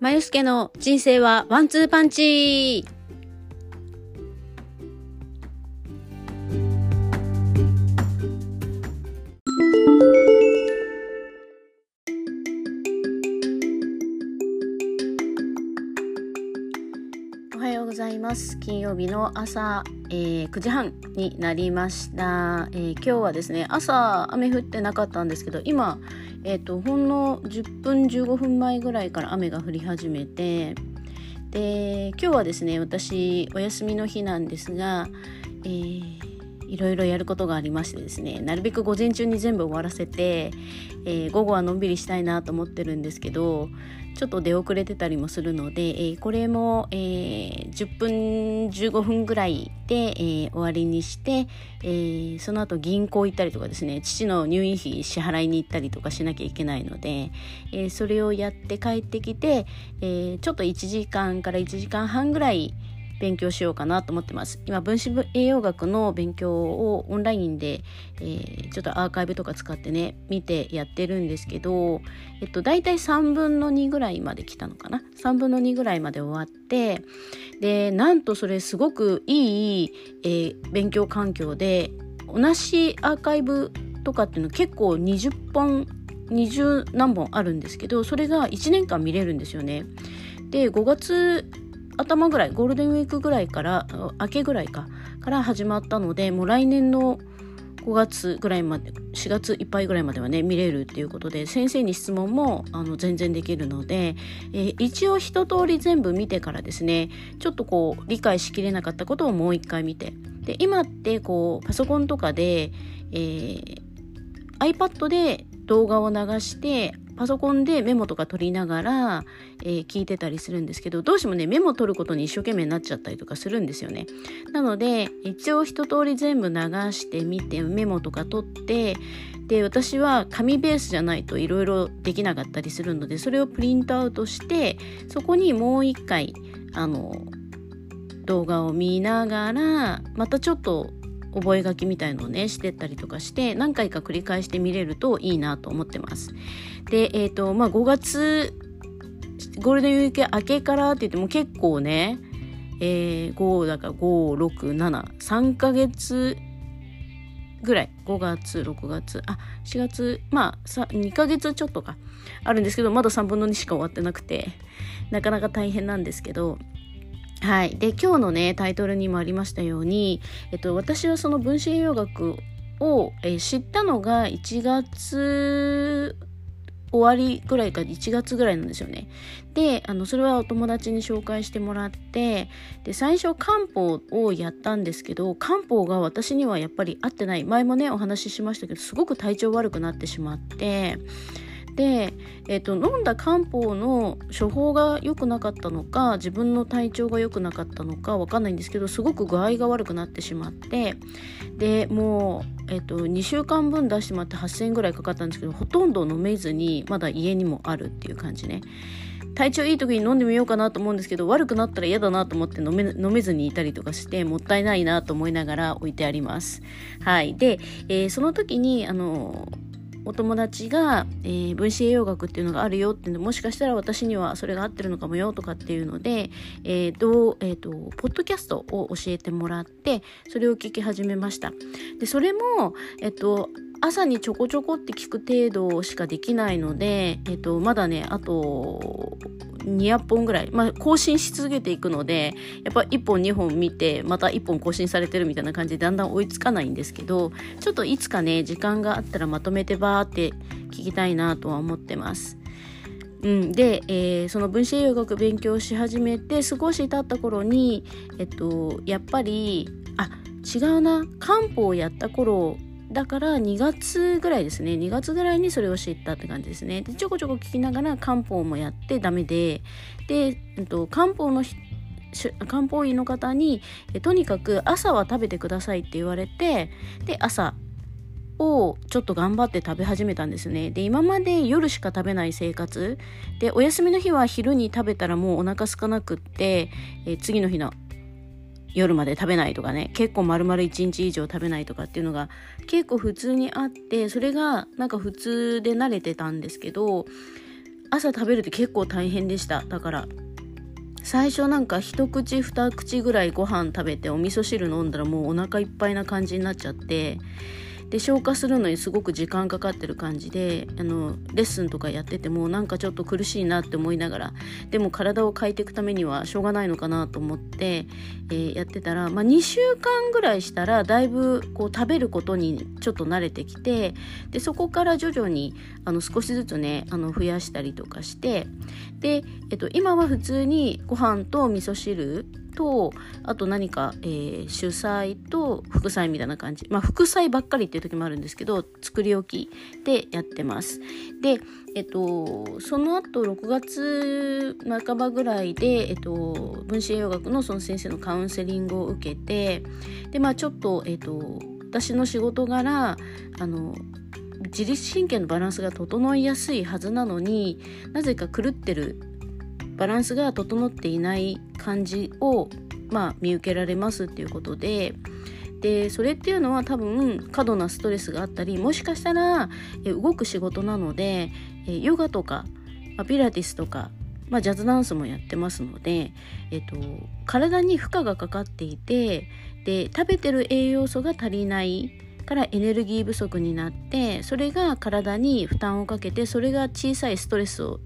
まゆすけの人生はワンツーパンチ。おはようございます。金曜日の朝、えー、9時半になりました、えー、今日はですね朝雨降ってなかったんですけど今えっ、ー、とほんの10分15分前ぐらいから雨が降り始めてで今日はですね私お休みの日なんですが、えー、いろいろやることがありましてですねなるべく午前中に全部終わらせて、えー、午後はのんびりしたいなと思ってるんですけどちょっと出遅れてたりもするので、えー、これも、えー、10分15分ぐらいで、えー、終わりにして、えー、その後銀行行ったりとかですね父の入院費支払いに行ったりとかしなきゃいけないので、えー、それをやって帰ってきて、えー、ちょっと1時間から1時間半ぐらい勉強しようかなと思ってます。今、分子栄養学の勉強をオンラインで、えー、ちょっとアーカイブとか使ってね、見てやってるんですけど、えっと、大体3分の2ぐらいまで来たのかな。3分の2ぐらいまで終わって、で、なんとそれすごくいい、えー、勉強環境で、同じアーカイブとかっていうの結構20本20何本あるんですけどそれが1年間見れるんですよね。で5月頭ぐらいゴールデンウィークぐらいから明けぐらいかから始まったのでもう来年の5月ぐらいまで4月いっぱいぐらいまではね見れるっていうことで先生に質問もあの全然できるので、えー、一応一通り全部見てからですねちょっとこう理解しきれなかったことをもう一回見てで今ってこうパソコンとかで、えー、iPad で動画を流してパソコンでメモとか取りながら、えー、聞いてたりするんですけどどうしてもねメモ取ることに一生懸命になっちゃったりとかするんですよね。なので一応一通り全部流してみてメモとか取ってで私は紙ベースじゃないといろいろできなかったりするのでそれをプリントアウトしてそこにもう一回あの動画を見ながらまたちょっと覚書みたいのをねしてったりとかして何回か繰り返して見れるといいなと思ってます。でえっ、ー、とまあ5月ゴールデンウィーク明けからって言っても結構ね、えー、5だから5673ヶ月ぐらい5月6月あ4月まあ2ヶ月ちょっとかあるんですけどまだ3分の2しか終わってなくてなかなか大変なんですけどはい。で、今日のね、タイトルにもありましたように、えっと、私はその分子栄養学を、えー、知ったのが1月終わりぐらいか1月ぐらいなんですよね。で、あの、それはお友達に紹介してもらって、で、最初漢方をやったんですけど、漢方が私にはやっぱり合ってない。前もね、お話ししましたけど、すごく体調悪くなってしまって、で、えーと、飲んだ漢方の処方が良くなかったのか自分の体調が良くなかったのか分かんないんですけどすごく具合が悪くなってしまってでもう、えーと、2週間分出してもらって8,000円ぐらいかかったんですけどほとんど飲めずにまだ家にもあるっていう感じね。体調いい時に飲んでみようかなと思うんですけど悪くなったら嫌だなと思って飲め飲めずにいたりとかしてもったいないなと思いながら置いてあります。はい。で、えー、その時にあのお友達が、えー、分子栄養学っていうのがあるよっていうのもしかしたら私にはそれが合ってるのかもよとかっていうので、えーどうえーと、ポッドキャストを教えてもらってそれを聞き始めました。でそれも、え、ー、と朝にちょこちょこって聞く程度しかできないので、えっ、と、まだねあと200本ぐらい、まあ、更新し続けていくのでやっぱ1本2本見てまた1本更新されてるみたいな感じでだんだん追いつかないんですけどちょっといつかね時間があったらまとめてバーって聞きたいなとは思ってます。うん、で、えー、その分子栄養学勉強し始めて少し経った頃に、えっと、やっぱりあ違うな漢方をやった頃だから2月ぐらいですね。2月ぐらいにそれを知ったって感じですね。でちょこちょこ聞きながら漢方もやってダメで。で、えっと、漢方の漢方医の方にとにかく朝は食べてくださいって言われてで朝をちょっと頑張って食べ始めたんですね。で今まで夜しか食べない生活。でお休みの日は昼に食べたらもうお腹空かなくってえ次の日の夜まで食べないとかね結構丸々1日以上食べないとかっていうのが結構普通にあってそれがなんか普通で慣れてたんですけど朝食べるって結構大変でした。だから最初なんか一口二口ぐらいご飯食べてお味噌汁飲んだらもうお腹いっぱいな感じになっちゃってで消化するのにすごく時間かかってる感じであのレッスンとかやっててもなんかちょっと苦しいなって思いながらでも体を変えていくためにはしょうがないのかなと思って、えー、やってたら、まあ、2週間ぐらいしたらだいぶこう食べることにちょっと慣れてきてでそこから徐々にあの少しずつねあの増やしたりとかしてで、えっと、今は普通にご飯と味噌汁とあと何か、えー、主菜と副菜みたいな感じ。まあ副菜ばっかりっていう時もあるんですけど作り置きでやってます。でえっとその後6月半ばぐらいで、えっと、分子栄養学のその先生のカウンセリングを受けてでまあちょっとえっと私の仕事柄あの自律神経のバランスが整いやすいはずなのになぜか狂ってるバランスが整っていない感じを、まあ、見受けられますっていうことで。でそれっていうのは多分過度なストレスがあったりもしかしたら動く仕事なのでヨガとかピラティスとか、まあ、ジャズダンスもやってますので、えっと、体に負荷がかかっていてで食べてる栄養素が足りないからエネルギー不足になってそれが体に負担をかけてそれが小さいストレスを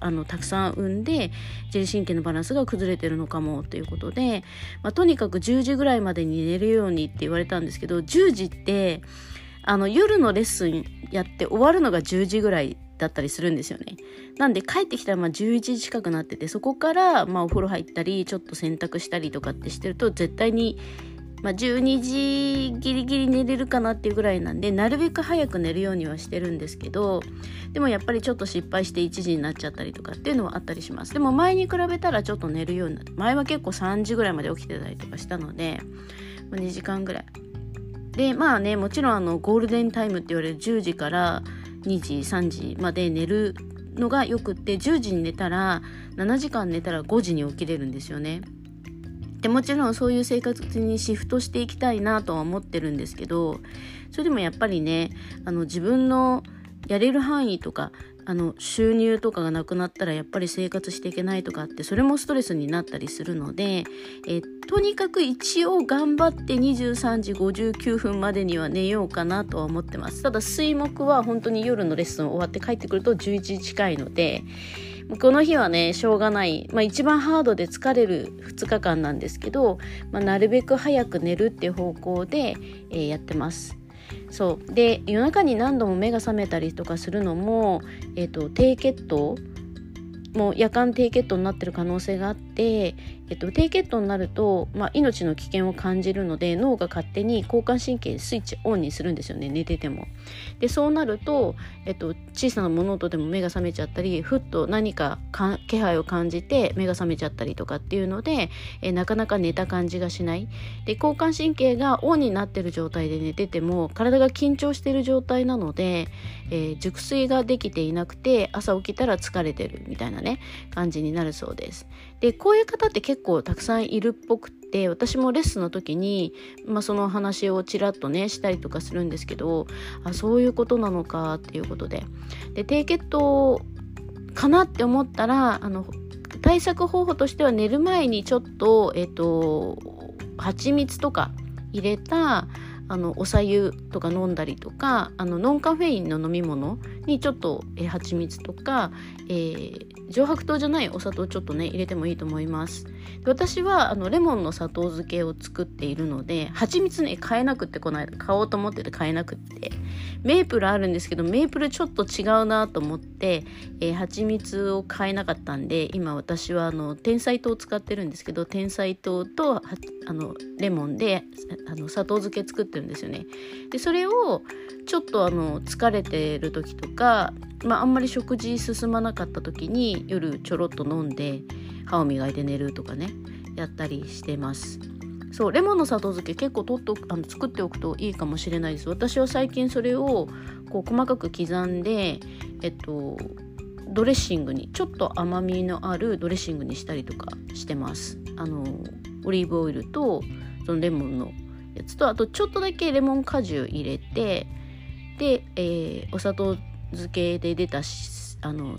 あのたくさん産んで自律神経のバランスが崩れてるのかもということで、まあ、とにかく10時ぐらいまでに寝るようにって言われたんですけど10時ってあの夜のレッスンやって終わるのが10時ぐらいだったりするんですよね。なんで帰ってきたらまあ11時近くなっててそこからまあお風呂入ったりちょっと洗濯したりとかってしてると絶対にまあ、12時ギリギリ寝れるかなっていうぐらいなんでなるべく早く寝るようにはしてるんですけどでもやっぱりちょっと失敗して1時になっちゃったりとかっていうのはあったりします。でも前に比べたらちょっと寝るようになって前は結構3時ぐらいまで起きてたりとかしたので、まあ、2時間ぐらい。でまあねもちろんあのゴールデンタイムって言われる10時から2時3時まで寝るのがよくって10時に寝たら7時間寝たら5時に起きれるんですよね。でもちろんそういう生活にシフトしていきたいなとは思ってるんですけどそれでもやっぱりねあの自分のやれる範囲とかあの収入とかがなくなったらやっぱり生活していけないとかってそれもストレスになったりするので、えとにかく一応頑張って23時59分までには寝ようかなとは思ってます。ただ水木は本当に夜のレッスン終わって帰ってくると11時近いのでこの日はねしょうがない、まあ、一番ハードで疲れる2日間なんですけど、まあ、なるべく早く寝るっていう方向で、えー、やってます。そうで夜中に何度も目が覚めたりとかするのも、えーと低血糖もう夜間低血糖になってる可能性があって、えっと、低血糖になると、まあ、命の危険を感じるので脳が勝手に交感神経スイッチオンにするんですよね寝てても。でそうなると、えっと、小さな物音でも目が覚めちゃったりふっと何か気配を感じて目が覚めちゃったりとかっていうので、えなかなか寝た感じがしない。で交感神経がオンになってる状態で寝てても体が緊張してる状態なので、えー、熟睡ができていなくて朝起きたら疲れてるみたいなね感じになるそうです。でこういう方って結構たくさんいるっぽくて私もレッスンの時に、まあ、その話をちらっとねしたりとかするんですけどあそういうことなのかっていうことで。で低血糖かなって思ったらあの対策方法としては寝る前にちょっとえっ、と蜂蜜とか入れたあのおさゆとか飲んだりとかあのノンカフェインの飲み物にちょっと、えー、蜂蜜とか、えー、上白糖じゃないお砂糖ちょっとね入れてもいいと思います。私はあのレモンの砂糖漬けを作っているので蜂蜜ね買えなくってこの間買おうと思ってて買えなくってメープルあるんですけどメープルちょっと違うなと思って、えー、蜂蜜を買えなかったんで今私はあの天才糖を使ってるんですけど天才糖とあのレモンであの砂糖漬け作ってるんですよね。でそれをちょっとあの疲れてる時とか、まあ、あんまり食事進まなかった時に夜ちょろっと飲んで歯を磨いて寝るとかねやったりしてます。そうレモンの砂糖漬け結構取っとあの作っておくといいかもしれないです。私は最近それをこう細かく刻んでえっとドレッシングにちょっと甘みのあるドレッシングにしたりとかしてます。あのオリーブオイルとそのレモンのやつとあとちょっとだけレモン果汁入れてで、えー、お砂糖漬けで出たあの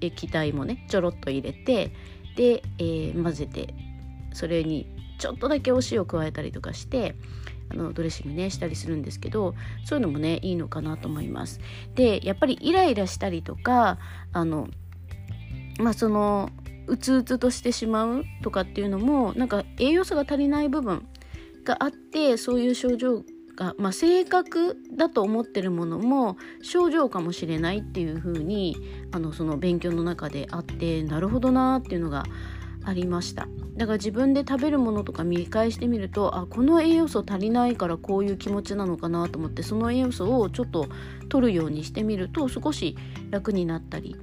液体もねちょろっと入れてで、えー、混ぜてそれにちょっとだけお塩加えたりとかしてあのドレッシングねしたりするんですけどそういうのもねいいのかなと思います。でやっぱりイライラしたりとかあのまあそのうつうつとしてしまうとかっていうのもなんか栄養素が足りない部分があってそういう症状が、まあ、性格だと思ってるものも症状かもしれないっていう風にあのその勉強の中であってなるほどなっていうのがありました。だから自分で食べるものとか見返してみるとあこの栄養素足りないからこういう気持ちなのかなと思ってその栄養素をちょっと取るようにしてみると少し楽になったり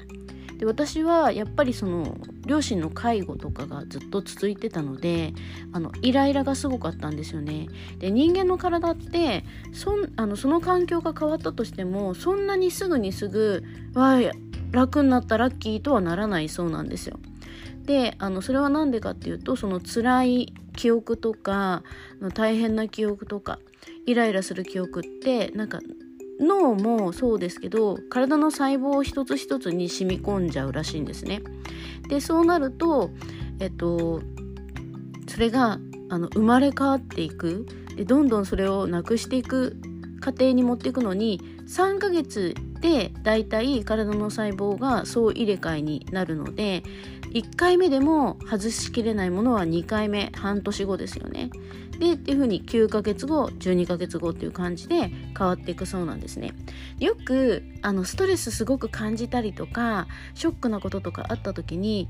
で私はやっぱりその両親の介護とかがずっと続いてたのであのイライラがすごかったんですよね。で人間の体ってそあのその環境が変わったとしてもそんなにすぐにすぐ「わ楽になったラッキー」とはならないそうなんですよ。であのそれは何でかっていうとその辛い記憶とか大変な記憶とかイライラする記憶ってなんか脳もそうですけど体の細胞一つ一つに染み込んじゃうらしいんですね。でそうなると、えっと、それがあの生まれ変わっていくでどんどんそれをなくしていく過程に持っていくのに3ヶ月でだいたい体の細胞が総入れ替えになるので1回目でも外しきれないものは2回目半年後ですよね。でっていう風に9ヶ月後12ヶ月後っていう感じで変わっていくそうなんですね。よくあのストレスすごく感じたりとかショックなこととかあった時に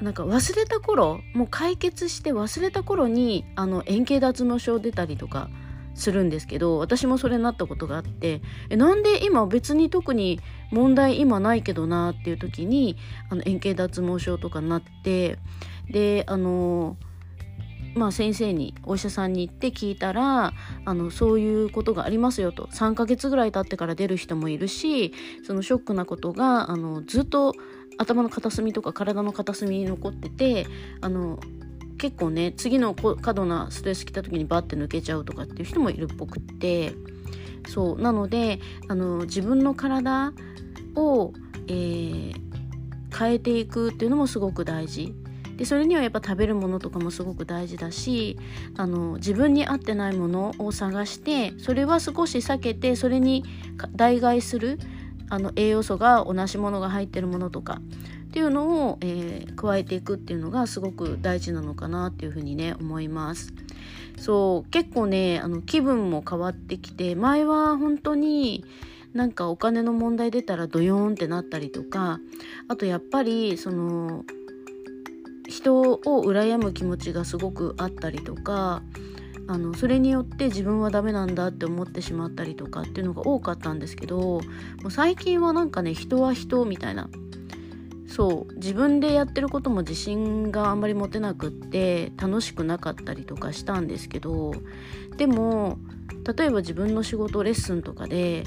なんか忘れた頃もう解決して忘れた頃にあの円形脱毛症出たりとかするんですけど私もそれになったことがあってえなんで今別に特に問題今ないけどなっていう時にあの円形脱毛症とかになってであのまあ、先生にお医者さんに行って聞いたらあのそういうことがありますよと。3ヶ月ぐらい経ってから出る人もいるしそのショックなことがあのずっと頭の片隅とか体の片隅に残っててあの結構ね次の過度なストレス来た時にバッて抜けちゃうとかっていう人もいるっぽくって。そうなのであの自分の体を、えー、変えていくっていうのもすごく大事。でそれにはやっぱ食べるものとかもすごく大事だしあの自分に合ってないものを探してそれは少し避けてそれに代替するあの栄養素が同じものが入ってるものとかっていうのを、えー、加えていくっていうのがすごく大事なのかなっていうふうにね思います。そう結構ねあの気分も変わってきて前は本当になんかお金の問題出たらドヨーンってなったりとかあとやっぱりその人を羨む気持ちがすごくあったりとかあのそれによって自分はダメなんだって思ってしまったりとかっていうのが多かったんですけどもう最近はなんかね人は人みたいなそう自分でやってることも自信があんまり持てなくって楽しくなかったりとかしたんですけどでも例えば自分の仕事レッスンとかで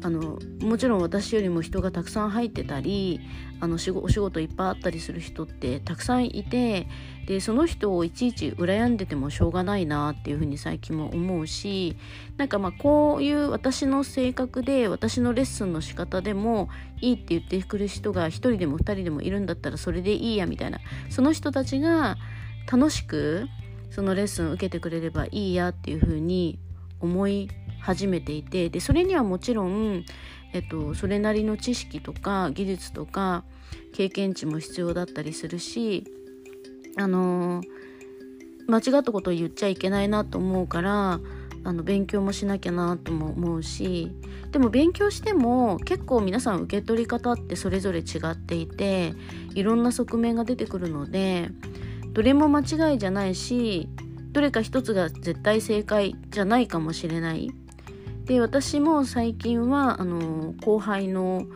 あのもちろん私よりも人がたくさん入ってたりあのお仕事いっぱいあったりする人ってたくさんいてでその人をいちいち羨んでてもしょうがないなっていうふうに最近も思うしなんかまあこういう私の性格で私のレッスンの仕方でもいいって言ってくる人が1人でも2人でもいるんだったらそれでいいやみたいな。その人たちが楽しくそのレッスン受けてくれればいいやっていうふうに思い始めていてでそれにはもちろん、えっと、それなりの知識とか技術とか経験値も必要だったりするしあの間違ったことを言っちゃいけないなと思うからあの勉強もしなきゃなとも思うしでも勉強しても結構皆さん受け取り方ってそれぞれ違っていていろんな側面が出てくるのでどれも間違いじゃないしどれか一つが絶対正解じゃないかもしれない。で私も最近はあの後輩の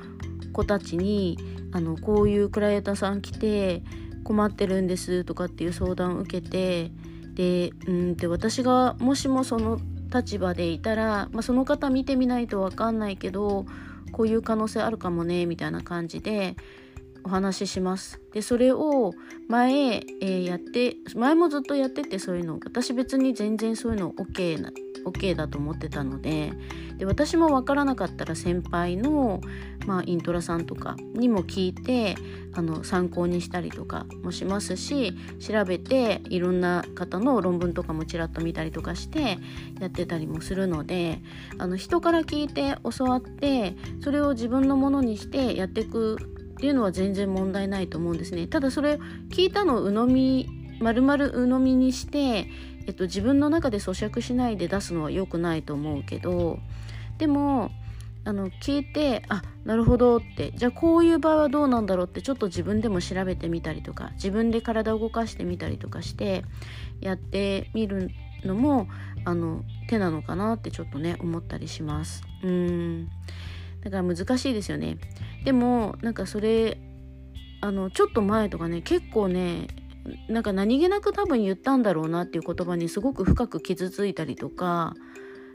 子たちにあのこういうクライアントさん来て困ってるんですとかっていう相談を受けてでうんで私がもしもその立場でいたら、まあ、その方見てみないと分かんないけどこういう可能性あるかもねみたいな感じでお話しします。でそれを前、えー、やって前もずっとやっててそういうの私別に全然そういうの OK な OK だと思ってたのでで私も分からなかったら先輩の、まあ、イントラさんとかにも聞いてあの参考にしたりとかもしますし調べていろんな方の論文とかもちらっと見たりとかしてやってたりもするのであの人から聞いて教わってそれを自分のものにしてやっていくっていうのは全然問題ないと思うんですね。ただそれ聞いたの鵜呑み丸々鵜呑みにして、えっと、自分の中で咀嚼しないで出すのは良くないと思うけどでもあの聞いてあなるほどってじゃあこういう場合はどうなんだろうってちょっと自分でも調べてみたりとか自分で体を動かしてみたりとかしてやってみるのもあの手なのかなってちょっとね思ったりします。うんだから難しいですよね。でもなんかそれあのちょっと前とかね結構ねなんか何気なく多分言ったんだろうなっていう言葉にすごく深く傷ついたりとか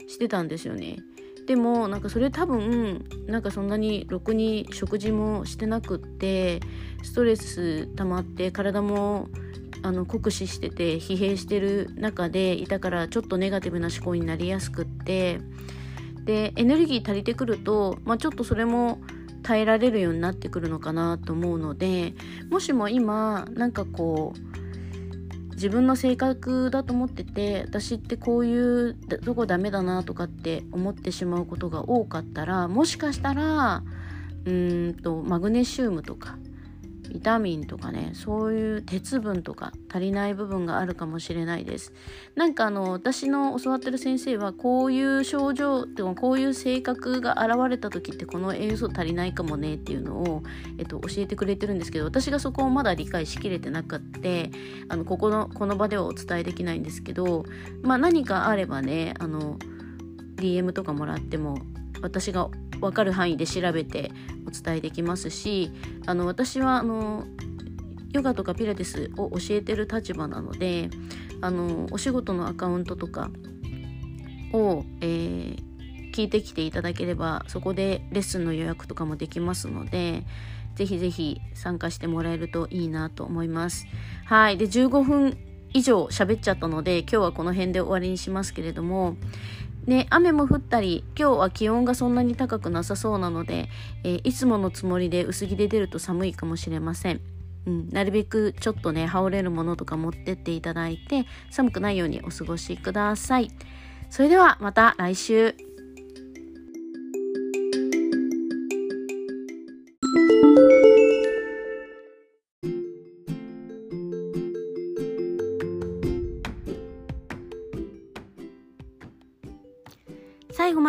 してたんですよね。でもなんかそれ多分なんかそんなにろくに食事もしてなくってストレス溜まって体もあの酷使してて疲弊してる中でいたからちょっとネガティブな思考になりやすくってでエネルギー足りてくると、まあ、ちょっとそれも耐えられるようになってくるのかなと思うのでもしも今なんかこう自分の性格だと思ってて私ってこういうどこダメだなとかって思ってしまうことが多かったらもしかしたらうーんとマグネシウムとかビタミンとかねそういう鉄分とか足りない部分があるかもしれないです。なんかあの私の教わってる先生はこういう症状ってかこういう性格が現れた時ってこの栄養素足りないかもねっていうのを、えっと、教えてくれてるんですけど私がそこをまだ理解しきれてなくってあのここのこの場ではお伝えできないんですけどまあ何かあればねあの DM とかもらっても私が分かる範囲で調べてお伝えできますしあの私はあのヨガとかピラティスを教えてる立場なのであのお仕事のアカウントとかを、えー、聞いてきていただければそこでレッスンの予約とかもできますのでぜひぜひ参加してもらえるといいなと思います。はい。で、15分以上喋っちゃったので今日はこの辺で終わりにしますけれどもね、雨も降ったり、今日は気温がそんなに高くなさそうなので、えー、いつものつもりで薄着で出ると寒いかもしれません。うん、なるべくちょっとね、羽織れるものとか持ってっていただいて、寒くないようにお過ごしください。それではまた来週。